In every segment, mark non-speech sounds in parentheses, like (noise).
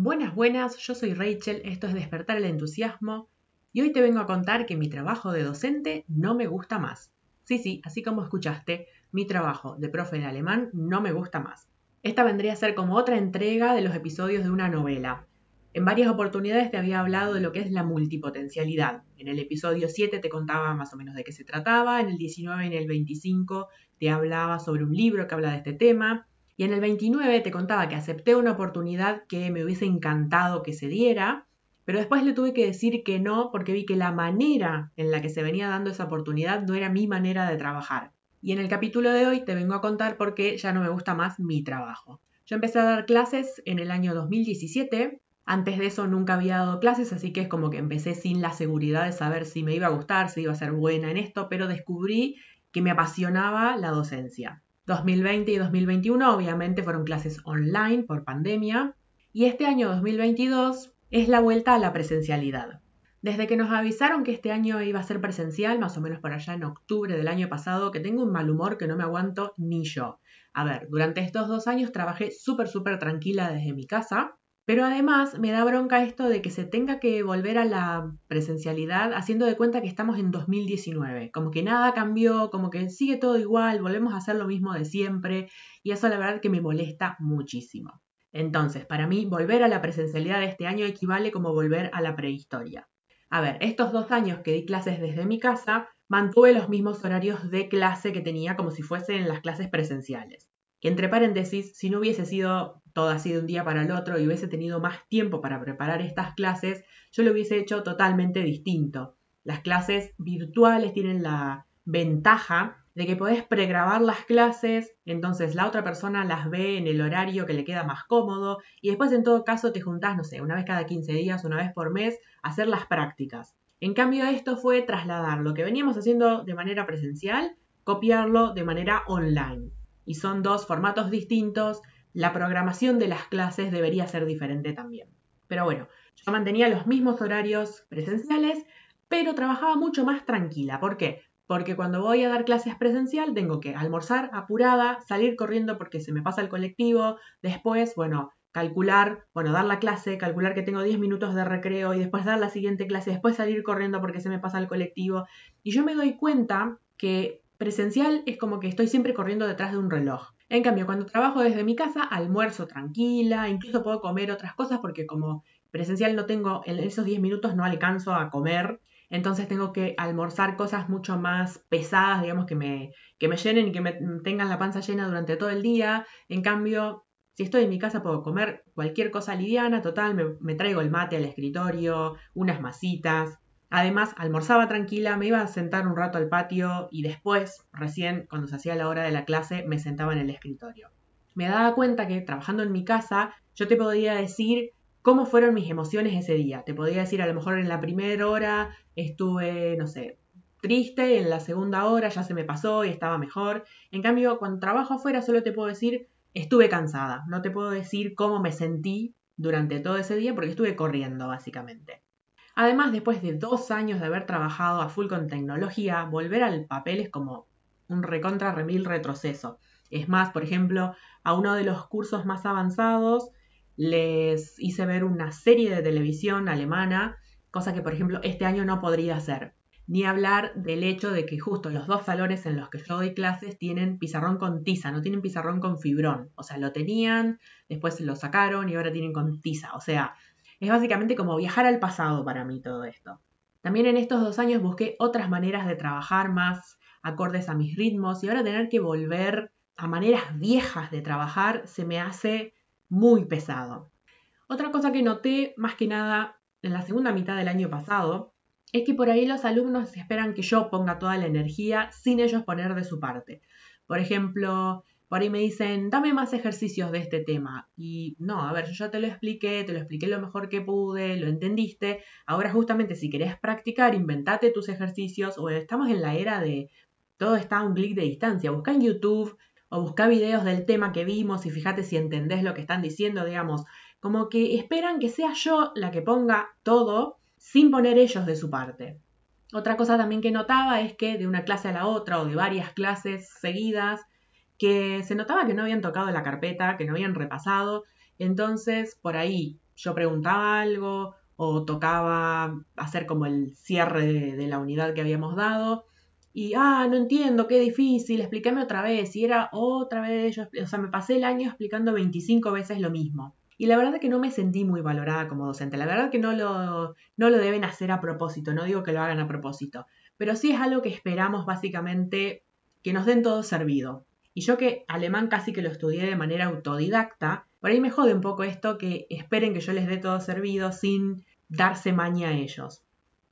Buenas, buenas, yo soy Rachel, esto es Despertar el Entusiasmo y hoy te vengo a contar que mi trabajo de docente no me gusta más. Sí, sí, así como escuchaste, mi trabajo de profe de alemán no me gusta más. Esta vendría a ser como otra entrega de los episodios de una novela. En varias oportunidades te había hablado de lo que es la multipotencialidad. En el episodio 7 te contaba más o menos de qué se trataba, en el 19 y en el 25 te hablaba sobre un libro que habla de este tema, y en el 29 te contaba que acepté una oportunidad que me hubiese encantado que se diera, pero después le tuve que decir que no porque vi que la manera en la que se venía dando esa oportunidad no era mi manera de trabajar. Y en el capítulo de hoy te vengo a contar por qué ya no me gusta más mi trabajo. Yo empecé a dar clases en el año 2017. Antes de eso nunca había dado clases, así que es como que empecé sin la seguridad de saber si me iba a gustar, si iba a ser buena en esto, pero descubrí que me apasionaba la docencia. 2020 y 2021 obviamente fueron clases online por pandemia y este año 2022 es la vuelta a la presencialidad. Desde que nos avisaron que este año iba a ser presencial, más o menos por allá en octubre del año pasado, que tengo un mal humor que no me aguanto ni yo. A ver, durante estos dos años trabajé súper, súper tranquila desde mi casa, pero además me da bronca esto de que se tenga que volver a la presencialidad haciendo de cuenta que estamos en 2019, como que nada cambió, como que sigue todo igual, volvemos a hacer lo mismo de siempre, y eso la verdad que me molesta muchísimo. Entonces, para mí, volver a la presencialidad de este año equivale como volver a la prehistoria. A ver, estos dos años que di clases desde mi casa, mantuve los mismos horarios de clase que tenía como si fuesen las clases presenciales. Que entre paréntesis, si no hubiese sido todo así de un día para el otro y hubiese tenido más tiempo para preparar estas clases, yo lo hubiese hecho totalmente distinto. Las clases virtuales tienen la ventaja de que podés pregrabar las clases, entonces la otra persona las ve en el horario que le queda más cómodo y después en todo caso te juntás, no sé, una vez cada 15 días, una vez por mes, a hacer las prácticas. En cambio esto fue trasladar lo que veníamos haciendo de manera presencial, copiarlo de manera online. Y son dos formatos distintos, la programación de las clases debería ser diferente también. Pero bueno, yo mantenía los mismos horarios presenciales, pero trabajaba mucho más tranquila. ¿Por qué? porque cuando voy a dar clases presencial tengo que almorzar apurada, salir corriendo porque se me pasa el colectivo, después, bueno, calcular, bueno, dar la clase, calcular que tengo 10 minutos de recreo y después dar la siguiente clase, después salir corriendo porque se me pasa el colectivo. Y yo me doy cuenta que presencial es como que estoy siempre corriendo detrás de un reloj. En cambio, cuando trabajo desde mi casa, almuerzo tranquila, incluso puedo comer otras cosas porque como presencial no tengo, en esos 10 minutos no alcanzo a comer entonces tengo que almorzar cosas mucho más pesadas, digamos, que me, que me llenen y que me tengan la panza llena durante todo el día. En cambio, si estoy en mi casa puedo comer cualquier cosa liviana, total, me, me traigo el mate al escritorio, unas masitas. Además, almorzaba tranquila, me iba a sentar un rato al patio y después, recién cuando se hacía la hora de la clase, me sentaba en el escritorio. Me daba cuenta que trabajando en mi casa, yo te podía decir cómo fueron mis emociones ese día. Te podría decir, a lo mejor en la primera hora estuve, no sé, triste, en la segunda hora ya se me pasó y estaba mejor. En cambio, cuando trabajo afuera solo te puedo decir, estuve cansada. No te puedo decir cómo me sentí durante todo ese día porque estuve corriendo, básicamente. Además, después de dos años de haber trabajado a full con tecnología, volver al papel es como un recontra remil retroceso. Es más, por ejemplo, a uno de los cursos más avanzados les hice ver una serie de televisión alemana, cosa que por ejemplo este año no podría hacer. Ni hablar del hecho de que justo los dos salones en los que yo doy clases tienen pizarrón con tiza, no tienen pizarrón con fibrón. O sea, lo tenían, después lo sacaron y ahora tienen con tiza. O sea, es básicamente como viajar al pasado para mí todo esto. También en estos dos años busqué otras maneras de trabajar más acordes a mis ritmos y ahora tener que volver a maneras viejas de trabajar se me hace muy pesado. Otra cosa que noté más que nada en la segunda mitad del año pasado es que por ahí los alumnos esperan que yo ponga toda la energía sin ellos poner de su parte. Por ejemplo, por ahí me dicen, dame más ejercicios de este tema. Y no, a ver, yo ya te lo expliqué, te lo expliqué lo mejor que pude, lo entendiste. Ahora justamente si querés practicar, inventate tus ejercicios o estamos en la era de todo está a un clic de distancia. Busca en YouTube o busca videos del tema que vimos y fíjate si entendés lo que están diciendo, digamos, como que esperan que sea yo la que ponga todo sin poner ellos de su parte. Otra cosa también que notaba es que de una clase a la otra o de varias clases seguidas, que se notaba que no habían tocado la carpeta, que no habían repasado, entonces por ahí yo preguntaba algo o tocaba hacer como el cierre de, la unidad que habíamos dado. Y, ah, no entiendo, qué difícil, explícame otra vez. Y era otra vez, yo, o sea, me pasé el año explicando 25 veces lo mismo. Y la verdad que no me sentí muy valorada como docente. La verdad que no lo, no lo deben hacer a propósito, no digo que lo hagan a propósito. Pero sí es algo que esperamos básicamente que nos den todo servido. Y yo que alemán casi que lo estudié de manera autodidacta, por ahí me jode un poco esto que esperen que yo les dé todo servido sin darse maña a ellos.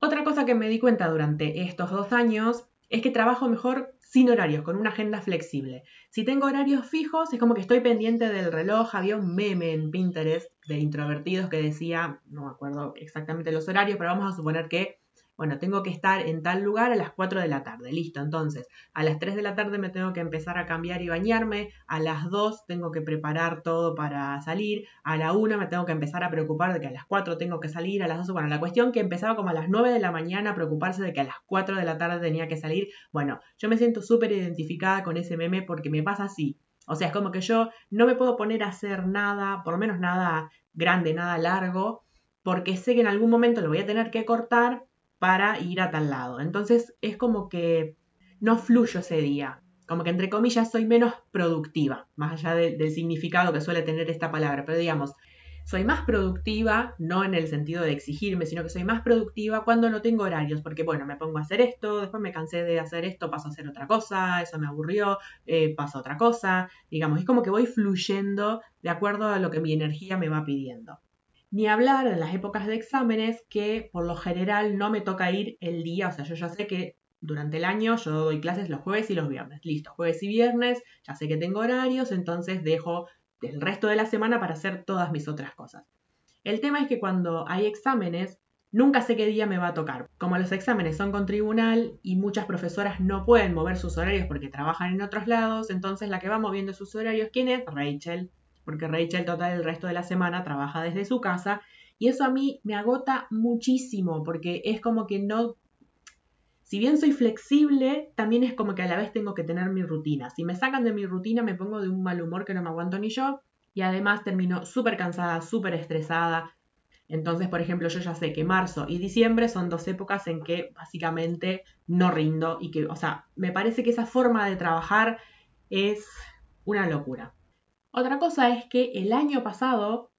Otra cosa que me di cuenta durante estos dos años es que trabajo mejor sin horarios, con una agenda flexible. Si tengo horarios fijos, es como que estoy pendiente del reloj. Había un meme en Pinterest de introvertidos que decía, no me acuerdo exactamente los horarios, pero vamos a suponer que bueno, tengo que estar en tal lugar a las 4 de la tarde, listo. Entonces, a las 3 de la tarde me tengo que empezar a cambiar y bañarme, a las 2 tengo que preparar todo para salir, a la 1 me tengo que empezar a preocupar de que a las 4 tengo que salir, a las 2, bueno, la cuestión que empezaba como a las 9 de la mañana a preocuparse de que a las 4 de la tarde tenía que salir, bueno, yo me siento súper identificada con ese meme porque me pasa así. O sea, es como que yo no me puedo poner a hacer nada, por lo menos nada grande, nada largo, porque sé que en algún momento lo voy a tener que cortar para ir a tal lado. Entonces es como que no fluyo ese día, como que entre comillas soy menos productiva, más allá del significado que suele tener esta palabra, pero digamos, soy más productiva, no en el sentido de exigirme, sino que soy más productiva cuando no tengo horarios, porque bueno, me pongo a hacer esto, después me cansé de hacer esto, paso a hacer otra cosa, eso me aburrió, eh, paso a otra cosa, digamos, es como que voy fluyendo de acuerdo a lo que mi energía me va pidiendo. Ni hablar en las épocas de exámenes que por lo general no me toca ir el día, o sea, yo ya sé que durante el año yo doy clases los jueves y los viernes. Listo, jueves y viernes, ya sé que tengo horarios, entonces dejo el resto de la semana para hacer todas mis otras cosas. El tema es que cuando hay exámenes, nunca sé qué día me va a tocar. Como los exámenes son con tribunal y muchas profesoras no pueden mover sus horarios porque trabajan en otros lados, entonces la que va moviendo sus horarios, ¿quién es? Rachel porque Rachel total el resto de la semana trabaja desde su casa y eso a mí me agota muchísimo porque es como que no, si bien soy flexible, también es como que a la vez tengo que tener mi rutina. Si me sacan de mi rutina me pongo de un mal humor que no me aguanto ni yo y además termino súper cansada, súper estresada. Entonces, por ejemplo, yo ya sé que marzo y diciembre son dos épocas en que básicamente no rindo y que, o sea, me parece que esa forma de trabajar es una locura. Otra cosa es que el año pasado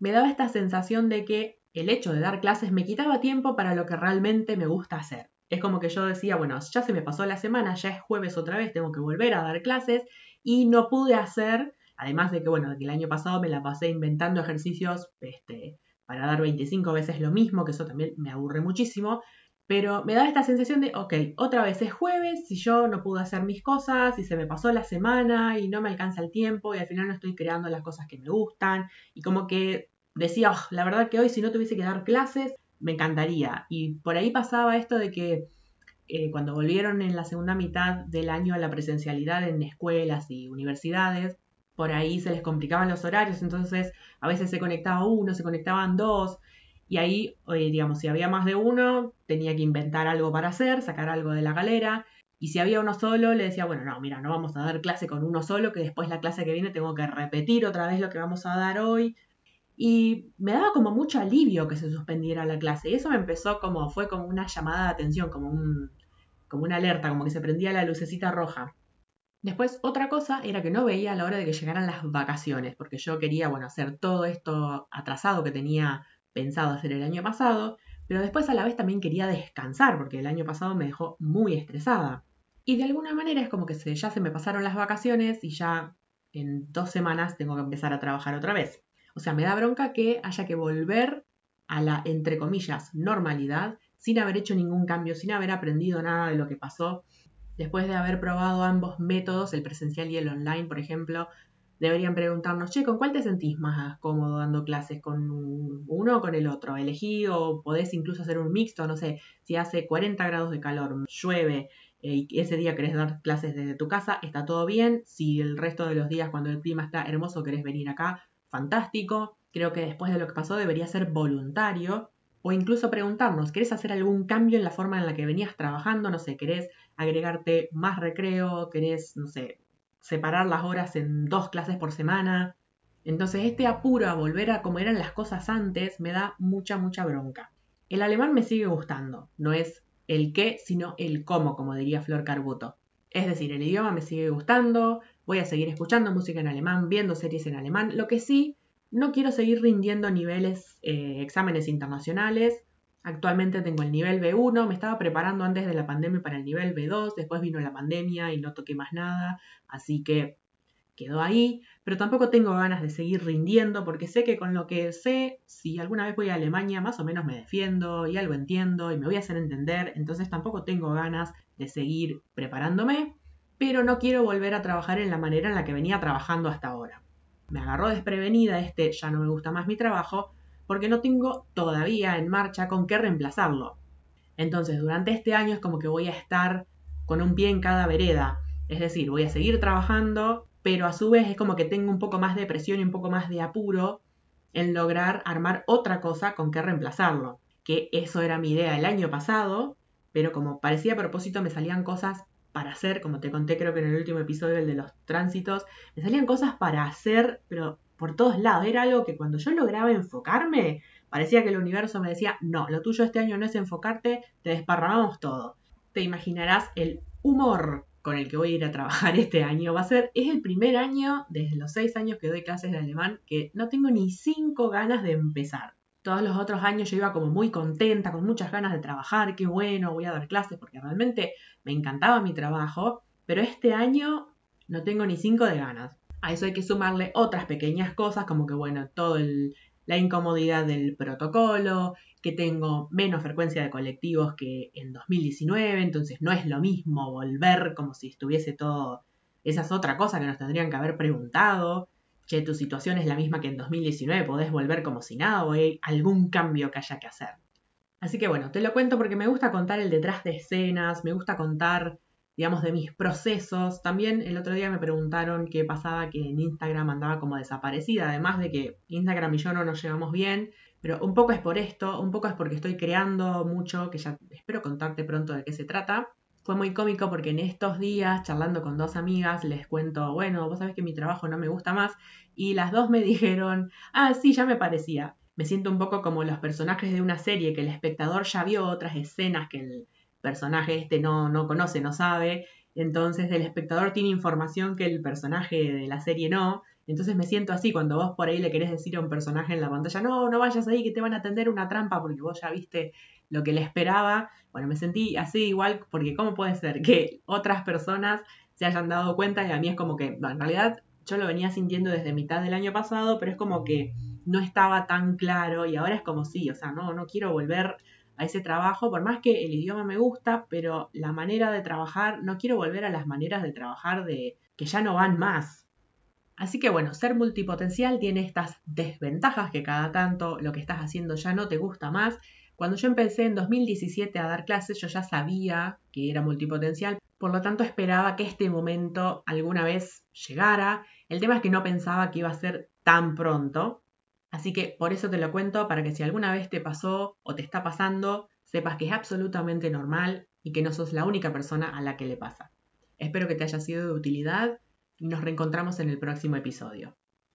me daba esta sensación de que el hecho de dar clases me quitaba tiempo para lo que realmente me gusta hacer. Es como que yo decía, bueno, ya se me pasó la semana, ya es jueves otra vez, tengo que volver a dar clases y no pude hacer, además de que, bueno, el año pasado me la pasé inventando ejercicios este, para dar 25 veces lo mismo, que eso también me aburre muchísimo, pero me da esta sensación de, ok, otra vez es jueves, si yo no pude hacer mis cosas, y se me pasó la semana y no me alcanza el tiempo y al final no estoy creando las cosas que me gustan. Y como que decía, oh, la verdad que hoy si no tuviese que dar clases, me encantaría. Y por ahí pasaba esto de que eh, cuando volvieron en la segunda mitad del año a la presencialidad en escuelas y universidades, por ahí se les complicaban los horarios, entonces a veces se conectaba uno, se conectaban dos, y ahí, eh, digamos, si había más de uno, tenía que inventar algo para hacer, sacar algo de la galera. Y si había uno solo, le decía, bueno, no, mira, no vamos a dar clase con uno solo, que después la clase que viene tengo que repetir otra vez lo que vamos a dar hoy. Y me daba como mucho alivio que se suspendiera la clase. Y eso me empezó como, fue como una llamada de atención, como, un, como una alerta, como que se prendía la lucecita roja. Después, otra cosa era que no veía a la hora de que llegaran las vacaciones, porque yo quería, bueno, hacer todo esto atrasado que tenía pensado hacer el año pasado, pero después a la vez también quería descansar porque el año pasado me dejó muy estresada. Y de alguna manera es como que se, ya se me pasaron las vacaciones y ya en dos semanas tengo que empezar a trabajar otra vez. O sea, me da bronca que haya que volver a la, entre comillas, normalidad sin haber hecho ningún cambio, sin haber aprendido nada de lo que pasó. Después de haber probado ambos métodos, el presencial y el online, por ejemplo, deberían preguntarnos, che, ¿con cuál te sentís más cómodo dando clases? ¿Con uno o con el otro? Elegí o podés incluso hacer un mixto, no sé, si hace 40 grados de calor, llueve eh, y ese día querés dar clases desde tu casa, está todo bien. Si el resto de los días cuando el clima está hermoso querés venir acá, fantástico. Creo que después de lo que pasó debería ser voluntario. O incluso preguntarnos, ¿querés hacer algún cambio en la forma en la que venías trabajando? No sé, ¿querés agregarte más recreo? ¿Querés, no sé, separar las horas en dos clases por semana. Entonces este apuro a volver a como eran las cosas antes me da mucha, mucha bronca. El alemán me sigue gustando, no es el qué, sino el cómo, como diría Flor Carbuto. Es decir, el idioma me sigue gustando, voy a seguir escuchando música en alemán, viendo series en alemán. Lo que sí, no quiero seguir rindiendo niveles, eh, exámenes internacionales. Actualmente tengo el nivel B1, me estaba preparando antes de la pandemia para el nivel B2, después vino la pandemia y no toqué más nada, así que quedó ahí, pero tampoco tengo ganas de seguir rindiendo porque sé que con lo que sé, si alguna vez voy a Alemania, más o menos me defiendo y algo entiendo y me voy a hacer entender, entonces tampoco tengo ganas de seguir preparándome, pero no quiero volver a trabajar en la manera en la que venía trabajando hasta ahora. Me agarró desprevenida este ya no me gusta más mi trabajo porque no tengo todavía en marcha con qué reemplazarlo. Entonces, durante este año es como que voy a estar con un pie en cada vereda. Es decir, voy a seguir trabajando pero a su vez es como que tengo un poco más de presión y un poco más de apuro en lograr armar otra cosa con que reemplazarlo. Que eso era mi idea el año pasado, pero como parecía a propósito me salían cosas para hacer, como te conté creo que en el último episodio, el de los tránsitos, me salían cosas para hacer, pero por todos lados. Era algo que cuando yo lograba enfocarme, parecía que el universo me decía, no, lo tuyo este año no es enfocarte, te desparramamos todo. Te imaginarás el humor con el que voy a ir a trabajar (laughs) este año va a ser, es el primer año desde los seis años que doy clases de alemán que no tengo ni cinco ganas de empezar. Todos los otros años yo iba como muy contenta, con muchas ganas de trabajar, qué bueno, voy a dar clases porque realmente me encantaba mi trabajo, pero este año no tengo ni cinco de ganas. A eso hay que sumarle otras pequeñas cosas como que bueno, todo la incomodidad del protocolo, que tengo menos frecuencia de colectivos que en 2019, entonces no es lo mismo volver como si estuviese todo... Esa es otra cosa que nos tendrían que haber preguntado. Che, tu situación es la misma que en 2019, podés volver como si nada o hay algún cambio que haya que hacer. Así que bueno, te lo cuento porque me gusta contar el detrás de escenas, me gusta contar, digamos, de mis procesos. También el otro día me preguntaron qué pasaba que en Instagram andaba como desaparecida, además de que Instagram y yo no nos llevamos bien pero un poco es por esto, un poco es porque estoy creando mucho, que ya espero contarte pronto de qué se trata. Fue muy cómico porque en estos días, charlando con dos amigas, les cuento, bueno, vos sabés que mi trabajo no me gusta más, y las dos me (laughs) dijeron, ah, sí, ya me parecía. Me siento un poco como los personajes de una serie que el espectador ya vio otras escenas que el personaje este no, no conoce, no sabe, entonces el espectador tiene información que el personaje de la serie no, entonces me siento así cuando vos por ahí le querés decir a un personaje en la pantalla, no, no vayas ahí que te van a tender una trampa porque vos ya viste lo que le esperaba. Bueno, me sentí así igual porque ¿cómo puede ser que otras personas se hayan dado cuenta y a mí es como que, en realidad yo lo venía sintiendo desde mitad del año pasado, pero es como que no estaba tan claro y ahora es como sí, o sea, no, no quiero volver a ese trabajo, por más que el idioma me gusta, pero la manera de trabajar, no quiero volver a las maneras de trabajar de que ya no van más. Así que bueno, ser multipotencial tiene estas desventajas que cada tanto lo que estás haciendo ya no te gusta más. Cuando yo empecé en 2017 a dar clases, yo ya sabía que era multipotencial, por lo tanto esperaba que este momento alguna vez llegara. El tema es que no pensaba que iba a ser tan pronto. Así que por eso te lo cuento, para que si alguna vez te pasó o te está pasando, sepas que es absolutamente normal y que no sos la única persona a la que le pasa. Espero que te haya sido de utilidad y nos reencontramos en el próximo episodio.